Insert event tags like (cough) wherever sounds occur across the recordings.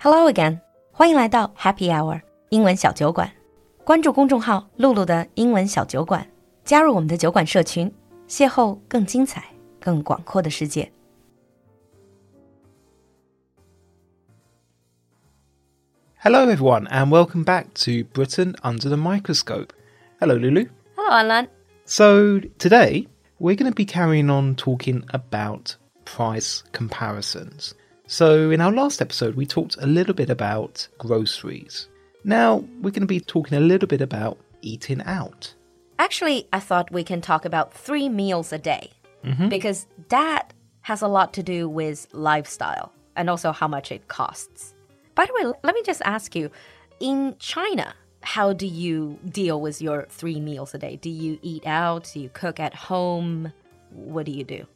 Hello again，欢迎来到 Happy Hour 英文小酒馆。关注公众号“露露的英文小酒馆”，加入我们的酒馆社群，邂逅更精彩、更广阔的世界。Hello, everyone, and welcome back to Britain Under the Microscope. Hello, Lulu. Hello, Alan. So, today we're going to be carrying on talking about price comparisons. So, in our last episode, we talked a little bit about groceries. Now, we're going to be talking a little bit about eating out. Actually, I thought we can talk about three meals a day mm-hmm. because that has a lot to do with lifestyle and also how much it costs. By the way, let me just ask you in China, how do you deal with your three meals a day? Do you eat out? Do you cook at home? What do you do?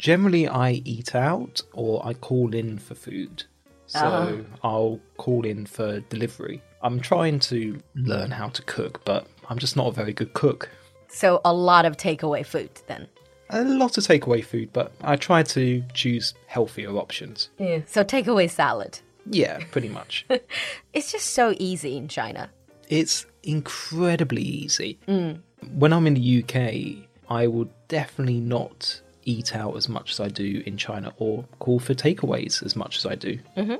Generally, I eat out or I call in for food. So, uh-huh. I'll call in for delivery. I'm trying to mm-hmm. learn how to cook, but I'm just not a very good cook. So, a lot of takeaway food then. a lot of takeaway food, but I try to choose healthier options. Yeah. So, takeaway salad. Yeah, pretty much. (laughs) It's just so easy in China. it's incredibly easy. Mm. When I'm in the UK, I would definitely not eat out as much as I do in China or call for takeaways as much as I do. Mm-hmm.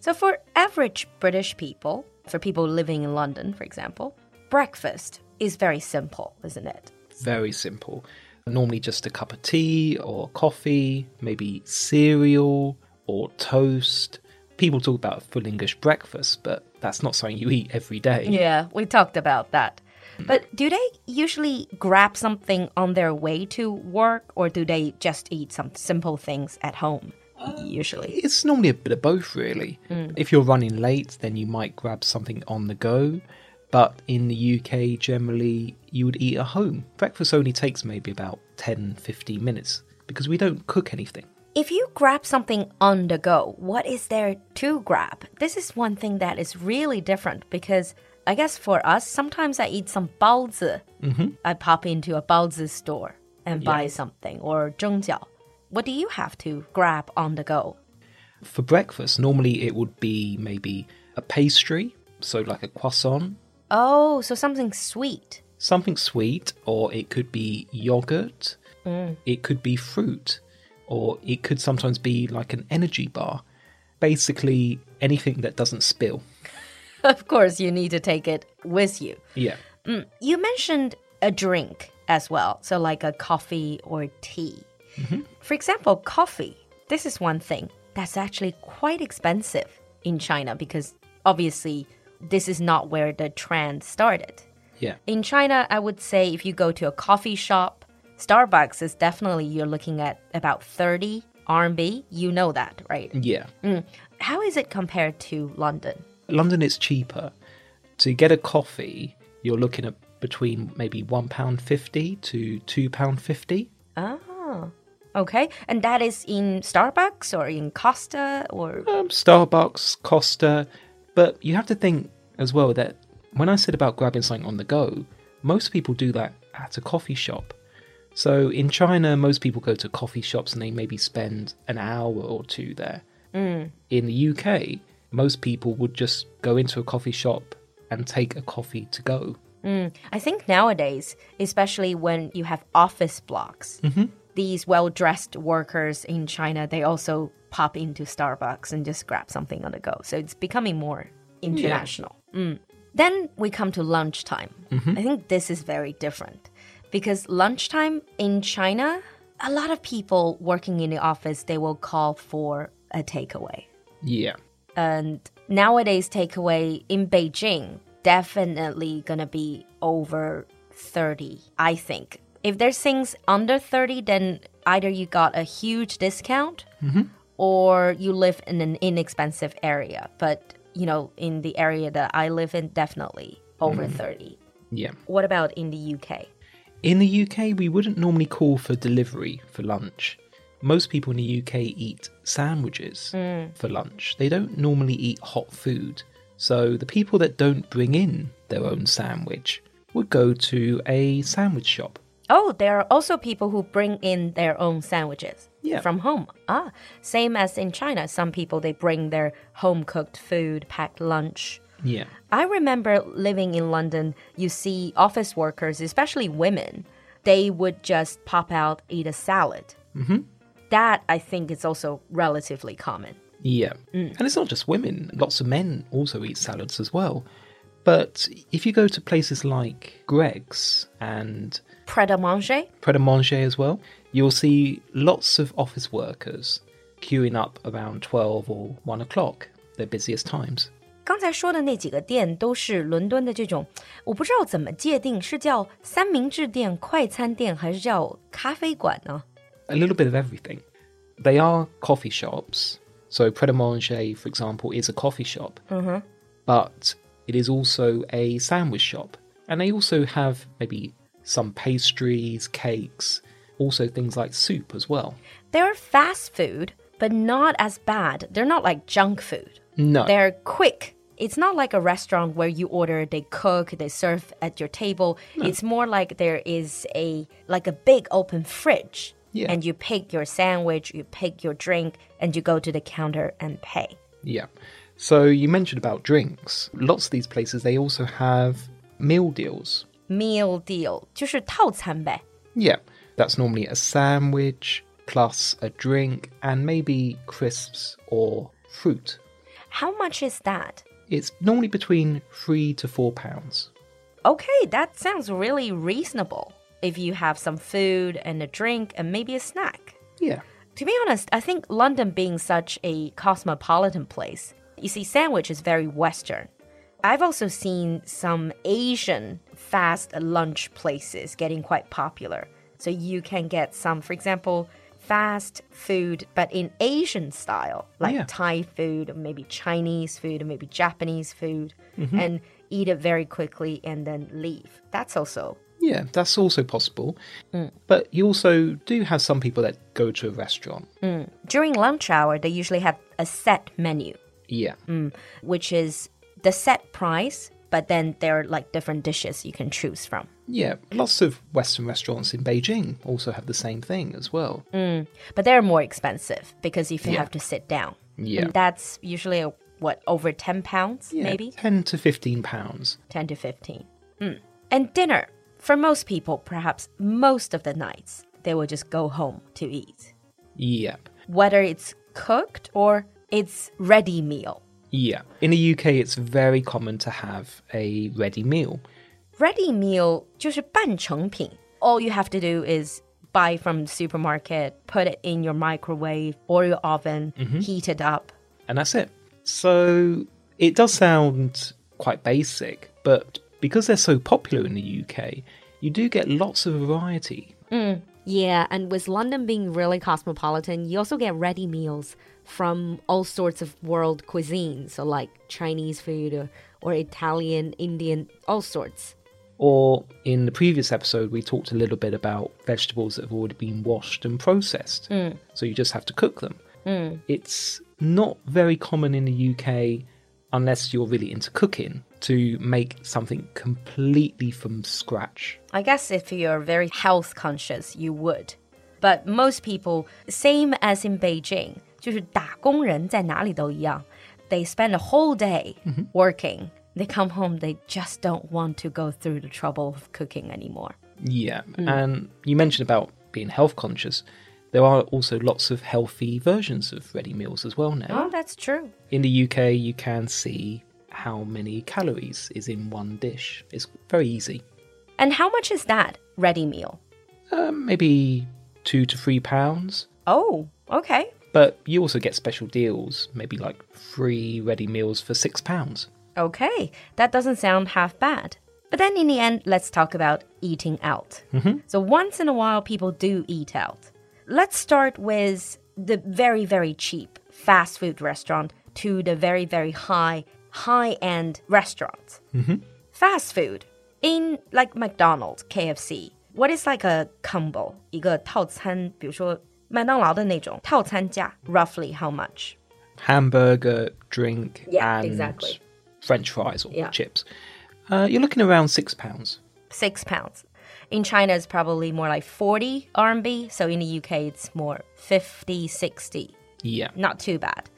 So, for average British people, for people living in London, for example, breakfast is very simple, isn't it? Very simple. Normally just a cup of tea or coffee, maybe cereal or toast. People talk about a full English breakfast, but that's not something you eat every day. Yeah, we talked about that. (laughs) But do they usually grab something on their way to work or do they just eat some simple things at home? Uh, usually. It's normally a bit of both, really. Mm. If you're running late, then you might grab something on the go. But in the UK, generally, you would eat at home. Breakfast only takes maybe about 10 15 minutes because we don't cook anything. If you grab something on the go, what is there to grab? This is one thing that is really different because I guess for us, sometimes I eat some baozi. Mm -hmm. I pop into a baozi store and yeah. buy something or zhengjiao. What do you have to grab on the go? For breakfast, normally it would be maybe a pastry, so like a croissant. Oh, so something sweet. Something sweet, or it could be yogurt, mm. it could be fruit, or it could sometimes be like an energy bar. Basically, anything that doesn't spill. (laughs) (laughs) Of course, you need to take it with you. Yeah. Mm, you mentioned a drink as well, so like a coffee or tea. Mm-hmm. For example, coffee. This is one thing that's actually quite expensive in China because obviously this is not where the trend started. Yeah. In China, I would say if you go to a coffee shop, Starbucks is definitely you're looking at about 30 RMB. You know that, right? Yeah. Mm. How is it compared to London? London it's cheaper. To get a coffee, you're looking at between maybe £1.50 to £2.50. Oh, okay. And that is in Starbucks or in Costa or. Um, Starbucks, Costa. But you have to think as well that when I said about grabbing something on the go, most people do that at a coffee shop. So in China, most people go to coffee shops and they maybe spend an hour or two there. In the UK, most people would just go into a coffee shop and take a coffee to go. Mm. I think nowadays, especially when you have office blocks, mm-hmm. these well dressed workers in China, they also pop into Starbucks and just grab something on the go. So it's becoming more international. Mm. Then we come to lunchtime. Mm-hmm. I think this is very different because lunchtime in China, a lot of people working in the office, they will call for a takeaway. Yeah. And nowadays, takeaway in Beijing definitely gonna be over 30, I think. If there's things under 30, then either you got a huge discount mm-hmm. or you live in an inexpensive area. But, you know, in the area that I live in, definitely over mm-hmm. 30. Yeah. What about in the UK? In the UK, we wouldn't normally call for delivery for lunch. Most people in the UK eat sandwiches for lunch. They don't normally eat hot food. So the people that don't bring in their own sandwich would go to a sandwich shop. Oh, there are also people who bring in their own sandwiches Yeah. from home. Ah, same as in China. Some people they bring their home cooked food, packed lunch. Yeah. I remember living in London, you see office workers, especially women, they would just pop out, eat a salad. Mm-hmm that I think is also relatively common. Yeah. Mm. And it's not just women, lots of men also eat salads as well. But if you go to places like Greggs and Pret a Manger, Pret a Manger as well, you'll see lots of office workers queuing up around 12 or 1 o'clock, their busiest times. 刚才说的那几个店都是伦敦的这种，我不知道怎么界定，是叫三明治店、快餐店，还是叫咖啡馆呢？A little bit of everything. They are coffee shops. So Pret a Manger, for example, is a coffee shop. Mm-hmm. But it is also a sandwich shop. And they also have maybe some pastries, cakes, also things like soup as well. They're fast food, but not as bad. They're not like junk food. No. They're quick. It's not like a restaurant where you order, they cook, they serve at your table. It's more like there is a like a big open fridge. Yeah. And you pick your sandwich, you pick your drink, and you go to the counter and pay. Yeah. So you mentioned about drinks. Lots of these places they also have meal deals. Meal deal 就是套餐呗。 Yeah. That's normally a sandwich plus a drink and maybe crisps or fruit. How much is that? It's normally between 3 to 4 pounds. Okay, that sounds really reasonable. If you have some food and a drink and maybe a snack. Yeah. To be honest, I think London being such a cosmopolitan place, you see, sandwich is very Western. I've also seen some Asian fast lunch places getting quite popular. So you can get some, for example, fast food, but in Asian style, like Yeah. Thai food, or maybe Chinese food, or maybe Japanese food, mm-hmm. and eat it very quickly and then leave. That's also Yeah, that's also possible. But you also do have some people that go to a restaurant. during lunch hour, they usually have a set menu. Yeah. which is the set price, but then there are like different dishes you can choose from. Yeah, lots of Western restaurants in Beijing also have the same thing as well. But they're more expensive because if you Yeah. have to sit down. Yeah. And that's usually uh, what, over 10 pounds, Yeah, maybe? 10 to 15 pounds. 10 to 15. Mm. And dinner, for most people, perhaps most of the nights, they will just go home to eat. Yep. Whether it's cooked or it's ready meal. Yeah. In the UK, it's very common to have a ready meal. Ready meal 就是半成品. All you have to do is buy from the supermarket, put it in your microwave or your oven, heat it up. and that's it. So it does sound quite basic, but because they're so popular in the UK, you do get lots of variety. Mm, yeah, and with London being really cosmopolitan, you also get ready meals from all sorts of world cuisines, so like Chinese food or, or Italian, Indian, all sorts. Or in the previous episode, we talked a little bit about vegetables that have already been washed and processed. Mm. So you just have to cook them. Mm. It's not very common in the UK, unless you're really into cooking, to make something completely from scratch. I guess if you're very health conscious, you would. But most people, same as in Beijing, 就是打工人在哪里都一样. They spend a whole day working. They come home, they just don't want to go through the trouble of cooking anymore. Yeah, and you mentioned about being health conscious. There are also lots of healthy versions of ready meals as well now. Oh, that's true. In the UK, you can see how many calories is in one dish. It's very easy. And how much is that ready meal? Um, maybe two to three pounds. Oh, okay. But you also get special deals, maybe like free ready meals for six pounds. Okay, that doesn't sound half bad. But then in the end, let's talk about eating out. So once in a while, people do eat out Let's start with the very, very cheap fast food restaurant to the very, very high, high end restaurant. Fast food in like McDonald's, KFC. What is like a combo? 一个套餐，比如说麦当劳的那种套餐价，roughly how much? Hamburger, drink, Yeah, and exactly. French fries or Yeah. chips. Uh, you're looking around six pounds. six pounds. In China, it's probably more like 40 RMB. So in the UK, it's more 50, 60. Yeah. Not too bad.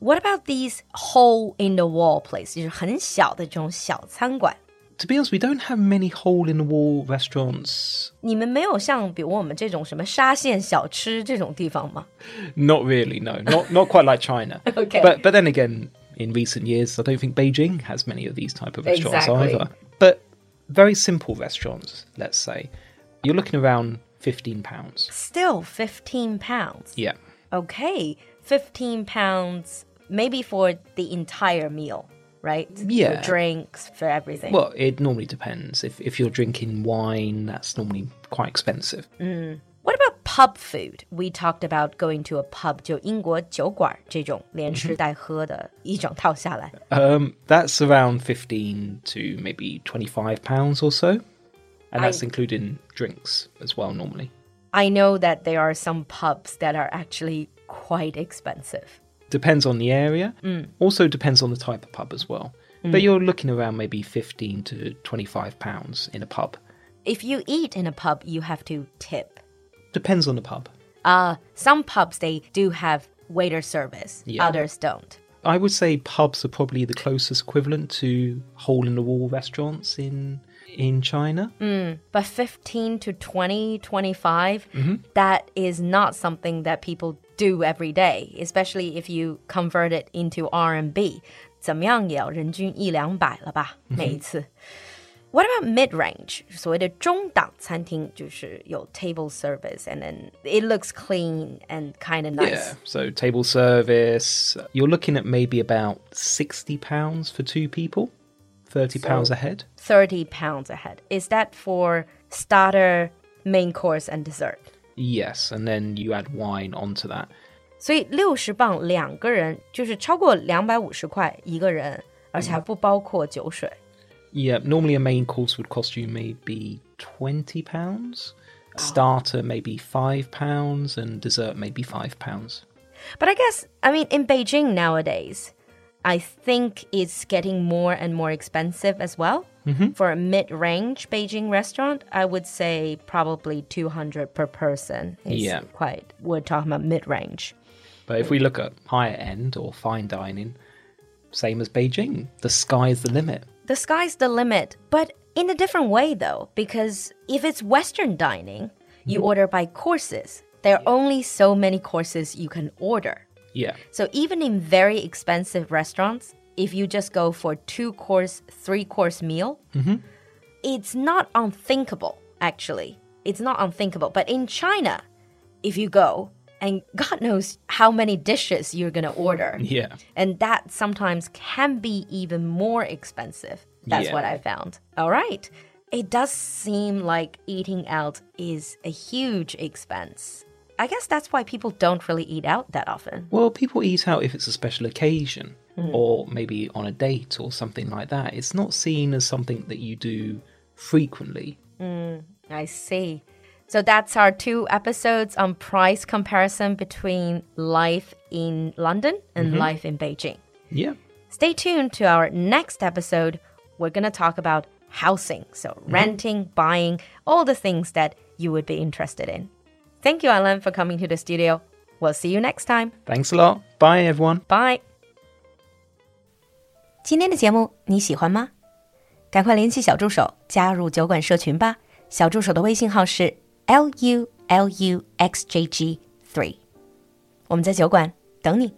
What about these hole in the wall places? 就是很小的这种小餐馆。 To be honest, we don't have many hole in the wall restaurants. 你们没有像比如我们这种什么沙县小吃这种地方吗？ Not really, no. Not not quite like China. (laughs) Okay. But but then again, in recent years, I don't think Beijing has many of these type of restaurants Exactly. either. Very simple restaurants, let's say. You're looking around fifteen pounds. Still 15 pounds. Yeah. Okay, 15 pounds maybe for the entire meal, right? Yeah. For drinks, for everything. Well, it normally depends. If if you're drinking wine, that's normally quite expensive. About pub food? We talked about going to a pub, 就英国酒馆这种连吃带喝的一整套下来。 Um, that's around fifteen to maybe twenty-five pounds or so, and that's I- including drinks as well. Normally, I know that there are some pubs that are actually quite expensive. depends on the area. Also depends on the type of pub as well. But you're looking around maybe fifteen to twenty-five pounds in a pub. If you eat in a pub, you have to tip. Depends on the pub. Uh, some pubs they do have waiter service, Yeah. others don't. I would say pubs are probably the closest equivalent to hole in the wall restaurants in in China. But 15 to 20, 25, that is not something that people do every day, especially if you convert it into RMB. 怎么样也要人均一两百了吧，每一次。 What about mid-range？所谓的中档餐厅就是有 table service and then it looks clean and kind of nice. Yeah. So table service, you're looking at maybe about sixty pounds for two people, thirty pounds a head. 30 pounds a head. Is that for starter, main course and dessert? Yes, and then you add wine onto that. 所以六十磅两个人就是超过两百五十块一个人，而且还不包括酒水。 Yeah, normally a main course would cost you maybe twenty pounds. Starter maybe five pounds, and dessert maybe five pounds. But I guess, I mean, in Beijing nowadays, I think it's getting more and more expensive as well. Mm-hmm. For a mid range Beijing restaurant, I would say probably 200 per person is Yeah. quite, we're talking about mid range. But if we look at higher end or fine dining, same as Beijing, the sky's the limit. The sky's the limit, but in a different way though, because if it's Western dining, you mm-hmm. order by courses. There are only so many courses you can order. Yeah. So even in very expensive restaurants, if you just go for two course, three course meal, mm-hmm. it's not unthinkable, actually. It's not unthinkable. But in China, if you go, and God knows how many dishes you're going to order. Yeah. And that sometimes can be even more expensive. That's Yeah. what I found. All right. It does seem like eating out is a huge expense. I guess that's why people don't really eat out that often. Well, people eat out if it's a special occasion mm. or maybe on a date or something like that. It's not seen as something that you do frequently. Mm, I see. So that's our two episodes on price comparison between life in London and life in Beijing. Yeah. Stay tuned to our next episode. We're going to talk about housing. So, renting, buying, all the things that you would be interested in. Thank you, Alan, for coming to the studio. We'll see you next time. Thanks a lot. Bye, everyone. Bye. 今天的节目你喜欢吗？赶快联系小助手加入酒馆社群吧。小助手的微信号是 l u l u x j g three。我们在酒馆等你。